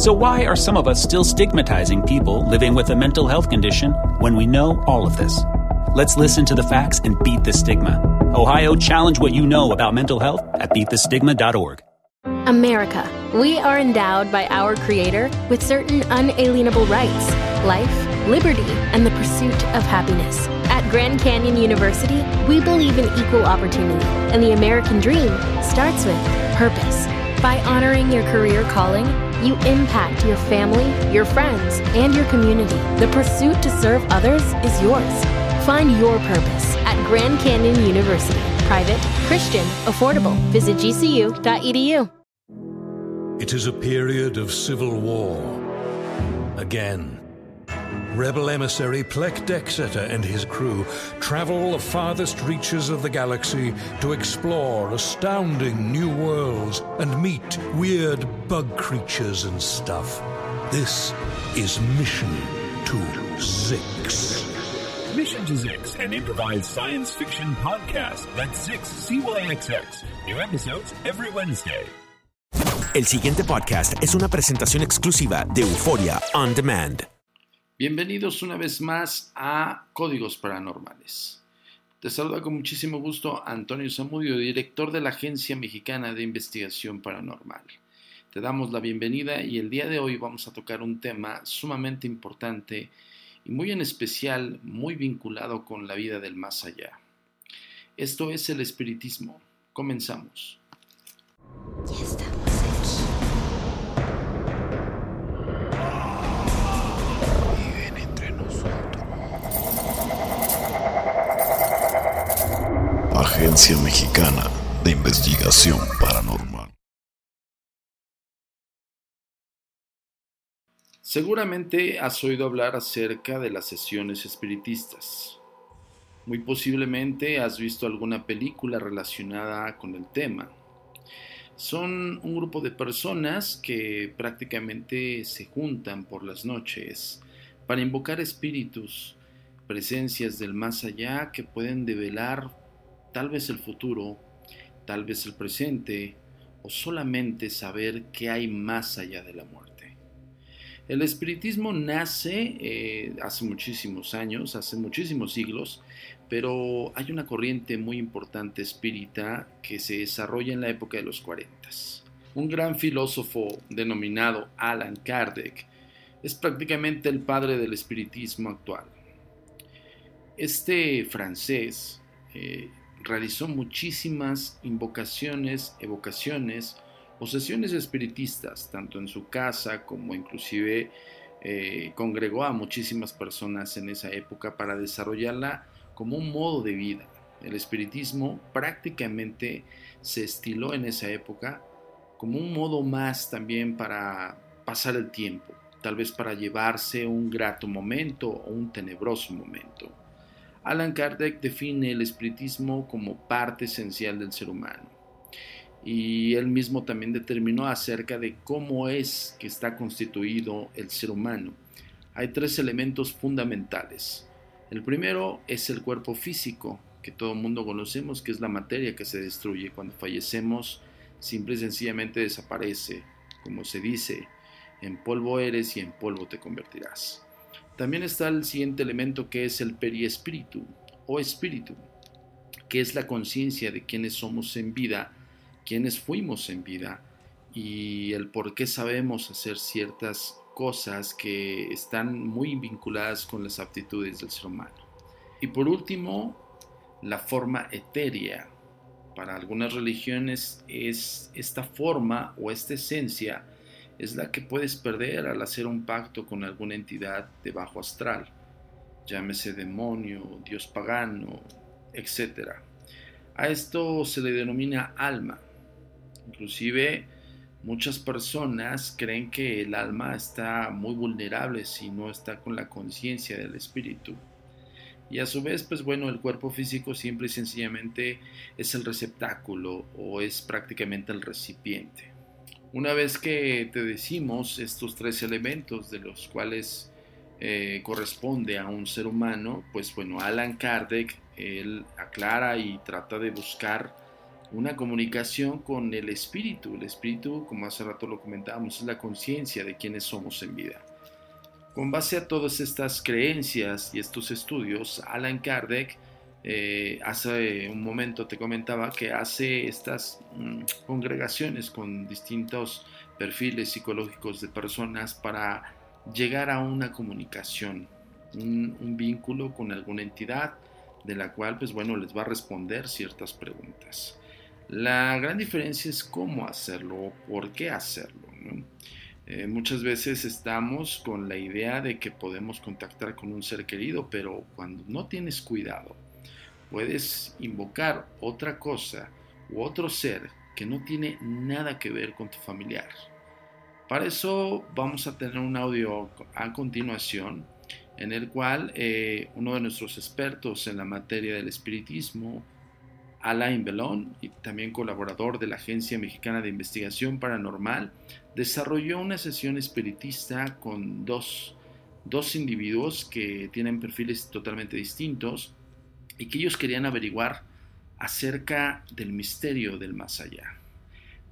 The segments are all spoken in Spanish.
So, why are some of us still stigmatizing people living with a mental health condition when we know all of this? Let's listen to the facts and beat the stigma. Ohio, challenge what you know about mental health at beatthestigma.org. America. We are endowed by our Creator with certain unalienable rights life, liberty, and the pursuit of happiness. At Grand Canyon University, we believe in equal opportunity, and the American dream starts with purpose. By honoring your career calling, you impact your family, your friends, and your community. The pursuit to serve others is yours. Find your purpose at Grand Canyon University. Private, Christian, affordable. Visit gcu.edu. It is a period of civil war. Again. Rebel emissary Plek Dexeter and his crew travel the farthest reaches of the galaxy to explore astounding new worlds and meet weird bug creatures and stuff. This is Mission to Zix. Mission to Zix, an improvised science fiction podcast. That's Zix, CYXX. New episodes every Wednesday. El siguiente podcast es una presentación exclusiva de Euforia On Demand. Bienvenidos una vez más a Códigos Paranormales. Te saluda con muchísimo gusto Antonio Zamudio, director de la Agencia Mexicana de Investigación Paranormal. Te damos la bienvenida y el día de hoy vamos a tocar un tema sumamente importante y muy en especial muy vinculado con la vida del más allá. Esto es el espiritismo. Comenzamos. Ya estamos Agencia Mexicana de Investigación Paranormal. Seguramente has oído hablar acerca de las sesiones espiritistas. Muy posiblemente has visto alguna película relacionada con el tema. Son un grupo de personas que prácticamente se juntan por las noches para invocar espíritus, presencias del más allá que pueden develar tal vez el futuro, tal vez el presente o solamente saber qué hay más allá de la muerte. El espiritismo nace eh, hace muchísimos años, hace muchísimos siglos, pero hay una corriente muy importante espírita que se desarrolla en la época de los 40. Un gran filósofo denominado Alan Kardec es prácticamente el padre del espiritismo actual. Este francés eh, realizó muchísimas invocaciones, evocaciones o sesiones espiritistas, tanto en su casa como inclusive eh, congregó a muchísimas personas en esa época para desarrollarla como un modo de vida. El espiritismo prácticamente se estiló en esa época como un modo más también para pasar el tiempo, tal vez para llevarse un grato momento o un tenebroso momento. Alan Kardec define el espiritismo como parte esencial del ser humano. Y él mismo también determinó acerca de cómo es que está constituido el ser humano. Hay tres elementos fundamentales. El primero es el cuerpo físico, que todo el mundo conocemos, que es la materia que se destruye. Cuando fallecemos, simple y sencillamente desaparece. Como se dice, en polvo eres y en polvo te convertirás. También está el siguiente elemento que es el periespíritu o espíritu, que es la conciencia de quiénes somos en vida, quiénes fuimos en vida y el por qué sabemos hacer ciertas cosas que están muy vinculadas con las aptitudes del ser humano. Y por último, la forma etérea. Para algunas religiones es esta forma o esta esencia es la que puedes perder al hacer un pacto con alguna entidad de bajo astral, llámese demonio, dios pagano, etc. A esto se le denomina alma. Inclusive muchas personas creen que el alma está muy vulnerable si no está con la conciencia del espíritu. Y a su vez, pues bueno, el cuerpo físico simple y sencillamente es el receptáculo o es prácticamente el recipiente. Una vez que te decimos estos tres elementos de los cuales eh, corresponde a un ser humano, pues bueno, Alan Kardec, él aclara y trata de buscar una comunicación con el espíritu. El espíritu, como hace rato lo comentábamos, es la conciencia de quienes somos en vida. Con base a todas estas creencias y estos estudios, Alan Kardec eh, hace un momento te comentaba que hace estas mm, congregaciones con distintos perfiles psicológicos de personas para llegar a una comunicación, un, vínculo con alguna entidad de la cual, pues bueno, les va a responder ciertas preguntas. La gran diferencia es cómo hacerlo o por qué hacerlo. Eh, muchas veces estamos con la idea de que podemos contactar con un ser querido, pero cuando no tienes cuidado, puedes invocar otra cosa u otro ser que no tiene nada que ver con tu familiar. Para eso vamos a tener un audio a continuación en el cual eh, uno de nuestros expertos en la materia del espiritismo, Alain Belón, y también colaborador de la Agencia Mexicana de Investigación Paranormal, desarrolló una sesión espiritista con dos, dos individuos que tienen perfiles totalmente distintos y que ellos querían averiguar acerca del misterio del más allá.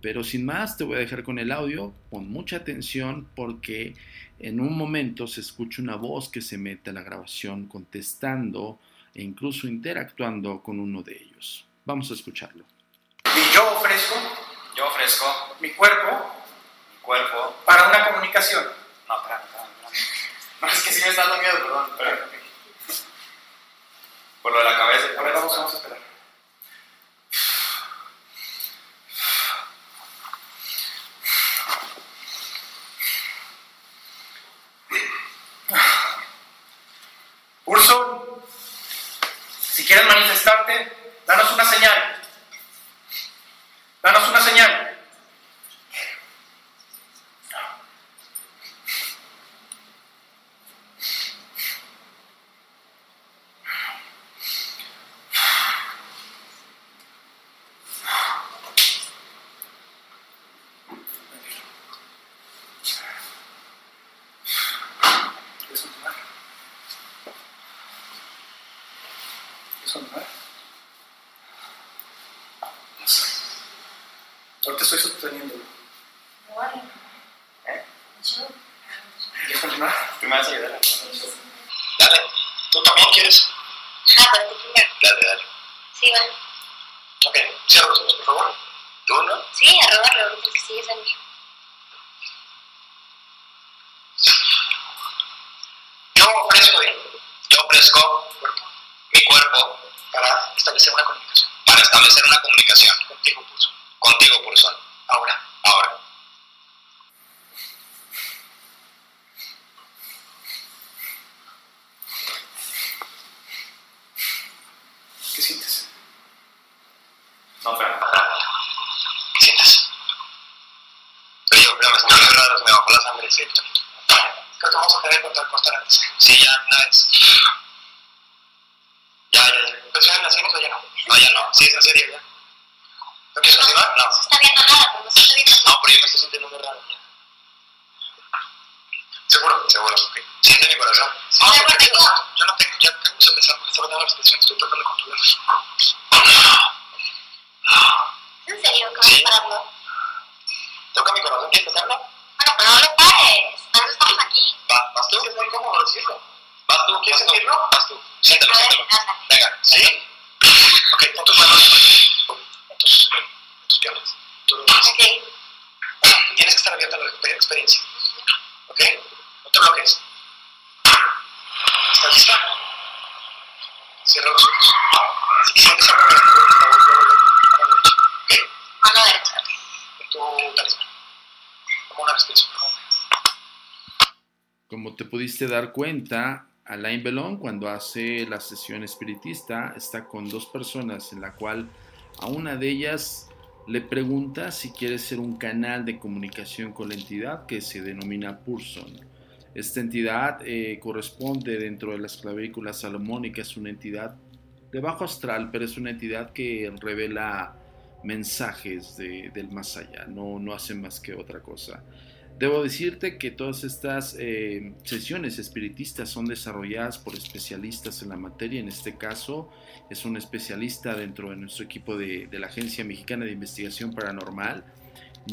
Pero sin más, te voy a dejar con el audio, con mucha atención porque en un momento se escucha una voz que se mete a la grabación contestando e incluso interactuando con uno de ellos. Vamos a escucharlo. Y yo ofrezco, yo ofrezco mi cuerpo, mi cuerpo para una comunicación. No, espérame, espérame. No, es que sí me está dando miedo, perdón. Por lo de la cabeza. A ver, vamos, vamos a esperar. Urson, si quieres manifestarte, danos una señal. Danos una señal. ¿Quieres continuar? ¿Quieres continuar? No sé. Ahorita estoy sosteniendo. ¿Eh? ¿Quieres continuar? Tú me vas a ayudar. Dale. ¿Tú también quieres? Ah, primero. Dale, dale. Sí, vale. Ok, cierra los ojos, por favor. ¿Tú no? Sí, a robarlo, ahorita que sigues en mí. Yo ofrezco, yo ofrezco mi cuerpo para establecer una comunicación. Para establecer una comunicación Contigo, pulso. contigo, Pulsón. Ahora, Ahora, ¿qué sientes? no, espérame. ¿Qué sientes? Frío, frío, me está muy raro, me bajó la sangre. Sí, Creo que vamos a tener que cortar, cortar antes. Sí, ya, una vez. Ya, ya, ya. ¿Presión en las sienes o ya no? No, ya no. Sí, es en serio, ya. ¿No quieres continuar? No. No se está viendo nada, pero no se está viendo nada. No, pero yo me estoy sintiendo muy raro. ya. ¿Seguro? Seguro, ok. Siente mi corazón. No, De porque yo, yo no tengo, ya tengo que empezar porque está faltando la respiración, estoy tratando de controlar. ¿En serio? ¿Qué vas Sí. pararlo? ¿Toca mi corazón? ¿Quieres tocarlo? Bueno, pero no lo pares. Para estamos aquí. Va, vas tú. Es que es muy cómodo decirlo. Vas tú, ¿Quieres sentirlo? Vas tú. Siéntelo. ándale. Venga, ¿Sí? Ok, pon tus manos en tus, en tus piernas. Tú- Ok. Tienes que estar abierta a la experiencia. ¿Ok? No te bloques. ¿Estás lista? Cierra los ojos. Si sientes algo mano derecha. ¿ok? Mano derecha. Tu talismán. Como una respiración profunda. Como te pudiste dar cuenta, Alain Belón cuando hace la sesión espiritista está con dos personas en la cual a una de ellas le pregunta si quiere ser un canal de comunicación con la entidad que se denomina Purson. Esta entidad eh, corresponde dentro de las clavículas salomónicas, una entidad de bajo astral, pero es una entidad que revela mensajes de- del más allá, no, no hace más que otra cosa. Debo decirte que todas estas eh, sesiones espiritistas son desarrolladas por especialistas en la materia. En este caso, es un especialista dentro de nuestro equipo de, de la Agencia Mexicana de Investigación Paranormal.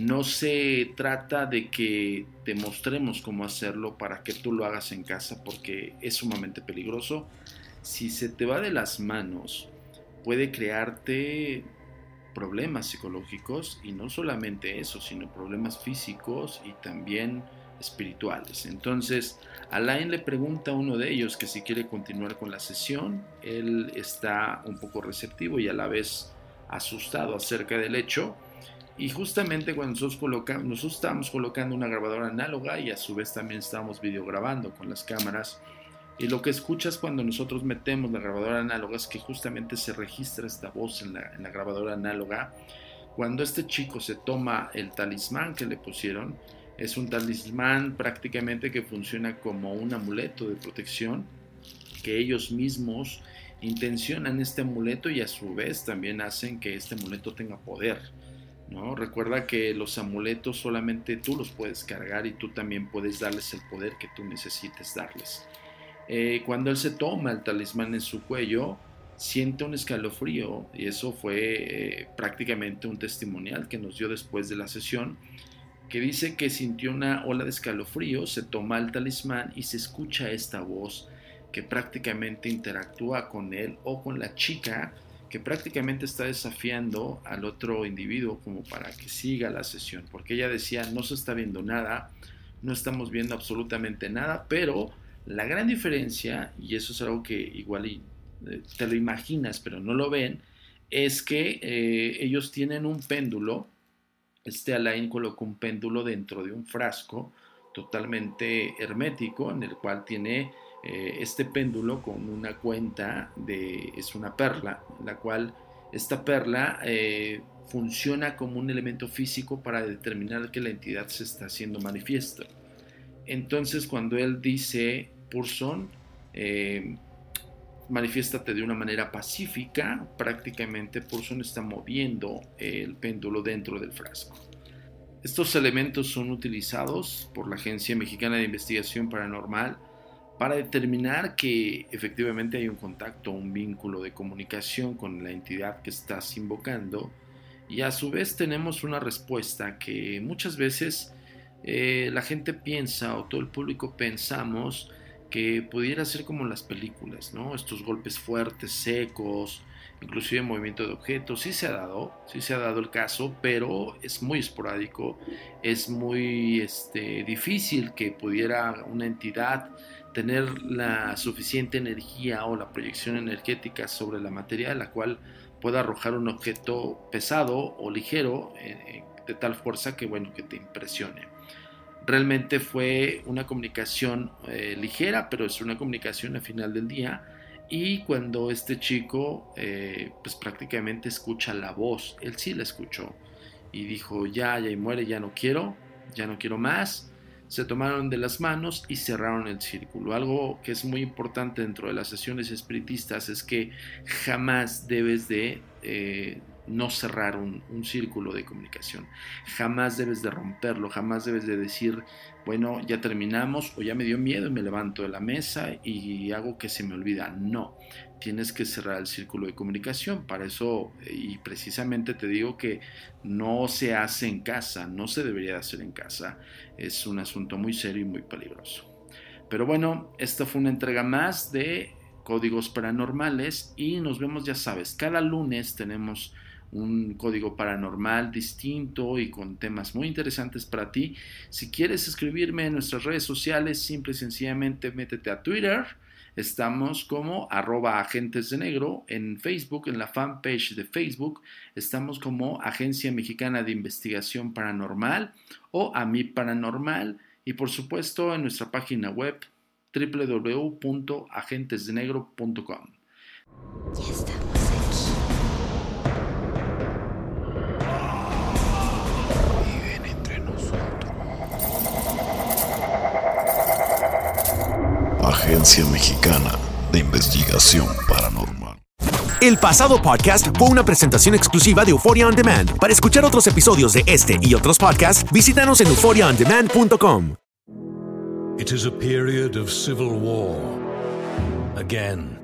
No se trata de que te mostremos cómo hacerlo para que tú lo hagas en casa, porque es sumamente peligroso. Si se te va de las manos, puede crearte problemas psicológicos y no solamente eso, sino problemas físicos y también espirituales. Entonces, Alain le pregunta a uno de ellos que si quiere continuar con la sesión, él está un poco receptivo y a la vez asustado acerca del hecho. Y justamente cuando nosotros, colocamos, estábamos colocando una grabadora análoga y a su vez también estábamos videograbando con las cámaras, y lo que escuchas cuando nosotros metemos la grabadora análoga es que justamente se registra esta voz en la, en la grabadora análoga. Cuando este chico se toma el talismán que le pusieron, es un talismán prácticamente que funciona como un amuleto de protección, que ellos mismos intencionan este amuleto y a su vez también hacen que este amuleto tenga poder. ¿no? Recuerda que los amuletos solamente tú los puedes cargar y tú también puedes darles el poder que tú necesites darles. Eh, cuando él se toma el talismán en su cuello, siente un escalofrío y eso fue eh, prácticamente un testimonial que nos dio después de la sesión, que dice que sintió una ola de escalofrío, se toma el talismán y se escucha esta voz que prácticamente interactúa con él o con la chica que prácticamente está desafiando al otro individuo como para que siga la sesión, porque ella decía no se está viendo nada, no estamos viendo absolutamente nada, pero la gran diferencia, y eso es algo que igual eh, te lo imaginas, pero no lo ven, es que eh, ellos tienen un péndulo. Este Alain colocó un péndulo dentro de un frasco totalmente hermético, en el cual tiene eh, este péndulo con una cuenta de. es una perla, la cual esta perla funciona como un elemento físico para determinar que la entidad se está haciendo manifiesta. Entonces, cuando él dice Purson, eh, manifiéstate de una manera pacífica, prácticamente Purson está moviendo el péndulo dentro del frasco. Estos elementos son utilizados por la Agencia Mexicana de Investigación Paranormal para determinar que efectivamente hay un contacto, un vínculo de comunicación con la entidad que estás invocando y a su vez tenemos una respuesta que muchas veces eh, la gente piensa o todo el público pensamos que pudiera ser como las películas, ¿no? Estos golpes fuertes, secos, inclusive movimiento de objetos, sí se ha dado, sí se ha dado el caso, pero es muy esporádico, es muy este, difícil que pudiera una entidad tener la suficiente energía o la proyección energética sobre la materia de la cual pueda arrojar un objeto pesado o ligero eh, de tal fuerza que bueno que te impresione realmente fue una comunicación eh, ligera, pero es una comunicación al final del día. Y cuando este chico, eh, pues prácticamente escucha la voz, él sí la escuchó y dijo, ya, ya y muere, ya no quiero, ya no quiero más. Se tomaron de las manos y cerraron el círculo. Algo que es muy importante dentro de las sesiones espiritistas es que jamás debes de eh, no cerrar un, un, círculo de comunicación. Jamás debes de romperlo, jamás debes de decir, bueno, ya terminamos o ya me dio miedo y me levanto de la mesa y hago que se me olvida. No, tienes que cerrar el círculo de comunicación. Para eso, y precisamente te digo que no se hace en casa, no se debería hacer en casa. Es un asunto muy serio y muy peligroso. Pero bueno, esta fue una entrega más de códigos paranormales y nos vemos, ya sabes, cada lunes tenemos un código paranormal distinto y con temas muy interesantes para ti. Si quieres escribirme en nuestras redes sociales, simple y sencillamente métete a Twitter. Estamos como arroba agentes de negro en Facebook, en la fanpage de Facebook. Estamos como Agencia Mexicana de Investigación Paranormal o a mi paranormal. Y por supuesto en nuestra página web www.agentesdenegro.com. Ya estamos Agencia Mexicana de Investigación Paranormal. El pasado podcast fue una presentación exclusiva de Euphoria On Demand. Para escuchar otros episodios de este y otros podcasts, visítanos en euphoriaondemand.com. It is a period of civil war. Again.